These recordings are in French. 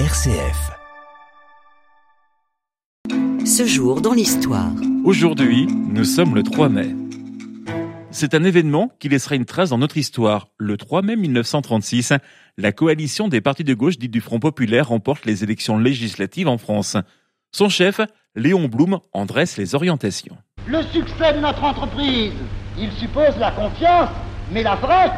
RCF. Ce jour dans l'histoire. Aujourd'hui, nous sommes le 3 mai. C'est un événement qui laissera une trace dans notre histoire. Le 3 mai 1936, la coalition des partis de gauche dite du Front populaire remporte les élections législatives en France. Son chef, Léon Blum, en dresse les orientations. Le succès de notre entreprise, il suppose la confiance, mais la vraie,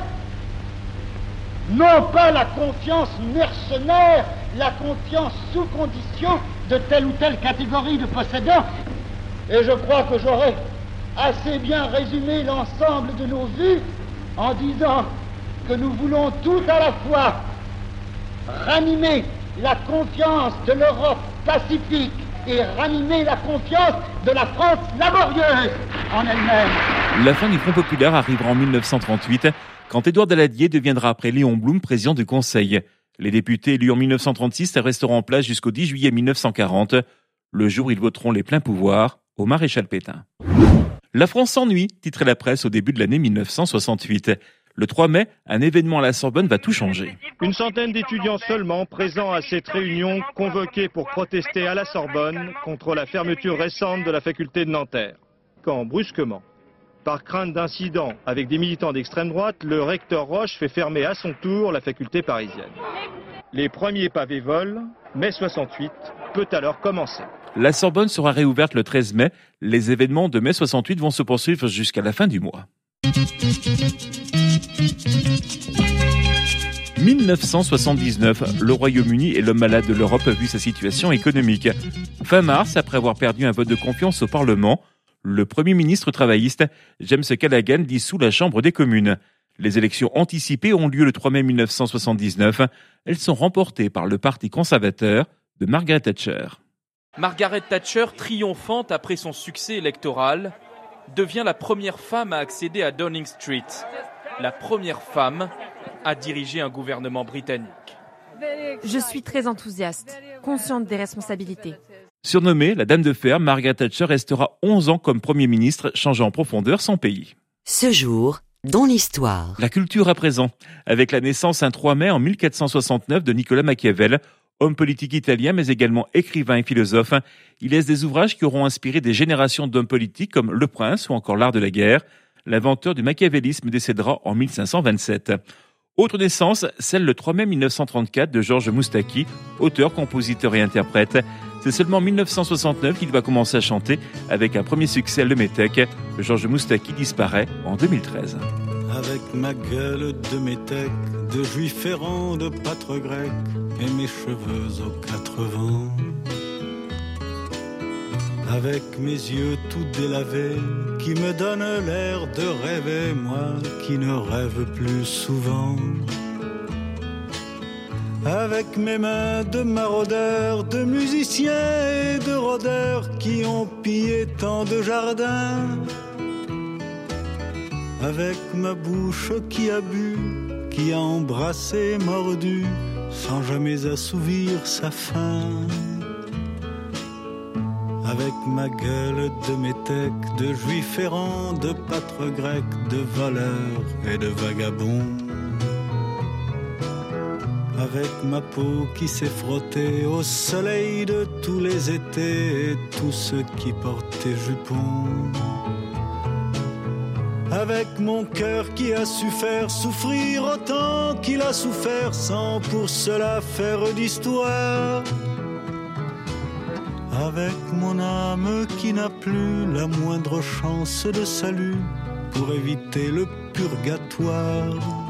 non pas la confiance mercenaire, la confiance sous condition de telle ou telle catégorie de possédants. Et je crois que j'aurais assez bien résumé l'ensemble de nos vues en disant que nous voulons tout à la fois ranimer la confiance de l'Europe pacifique et ranimer la confiance de la France laborieuse en elle-même. La fin du Front populaire arrivera en 1938 quand Édouard Daladier deviendra après Léon Blum président du Conseil. Les députés élus en 1936 resteront en place jusqu'au 10 juillet 1940, le jour où ils voteront les pleins pouvoirs au maréchal Pétain. La France s'ennuie, titrait la presse au début de l'année 1968. Le 3 mai, un événement à la Sorbonne va tout changer. Une centaine d'étudiants seulement présents à cette réunion convoquée pour protester à la Sorbonne contre la fermeture récente de la faculté de Nanterre. Quand brusquement, par crainte d'incidents avec des militants d'extrême droite, le recteur Roche fait fermer à son tour la faculté parisienne. Les premiers pavés volent, mai 68 peut alors commencer. La Sorbonne sera réouverte le 13 mai. Les événements de mai 68 vont se poursuivre jusqu'à la fin du mois. 1979, le Royaume-Uni est l'homme malade de l'Europe vu sa situation économique. Fin mars, après avoir perdu un vote de confiance au Parlement, le Premier ministre travailliste James Callaghan dissout la Chambre des communes. Les élections anticipées ont lieu le 3 mai 1979. Elles sont remportées par le Parti conservateur de Margaret Thatcher. Margaret Thatcher, triomphante après son succès électoral, devient la première femme à accéder à Downing Street, la première femme à diriger un gouvernement britannique. Je suis très enthousiaste, consciente des responsabilités. Surnommée la Dame de Fer, Margaret Thatcher restera 11 ans comme Premier ministre, changeant en profondeur son pays. Ce jour, dans l'histoire. La culture à présent, avec la naissance un 3 mai en 1469 de Nicolas Machiavel, homme politique italien mais également écrivain et philosophe. Il laisse des ouvrages qui auront inspiré des générations d'hommes politiques comme Le Prince ou encore L'Art de la guerre. L'inventeur du machiavélisme décédera en 1527. Autre naissance, celle le 3 mai 1934 de Georges Moustaki, auteur, compositeur et interprète. C'est seulement en 1969 qu'il va commencer à chanter avec un premier succès, Le Métèque. Georges Moustaki disparaît en 2013. Avec ma gueule de métèque, de juif errant, de pâtre grec, et mes cheveux aux quatre vents. Avec mes yeux tout délavés, qui me donnent l'air de rêver, moi qui ne rêve plus souvent. Avec mes mains de maraudeurs, de musiciens et de rôdeurs qui ont pillé tant de jardins. Avec ma bouche qui a bu, qui a embrassé, mordu, sans jamais assouvir sa faim. Avec ma gueule de métèque, de juif errant, de pâtre grec, de voleur et de vagabond. Avec ma peau qui s'est frottée au soleil de tous les étés et tous ceux qui portaient jupons. Avec mon cœur qui a su faire souffrir autant qu'il a souffert sans pour cela faire d'histoire. Avec mon âme qui n'a plus la moindre chance de salut pour éviter le purgatoire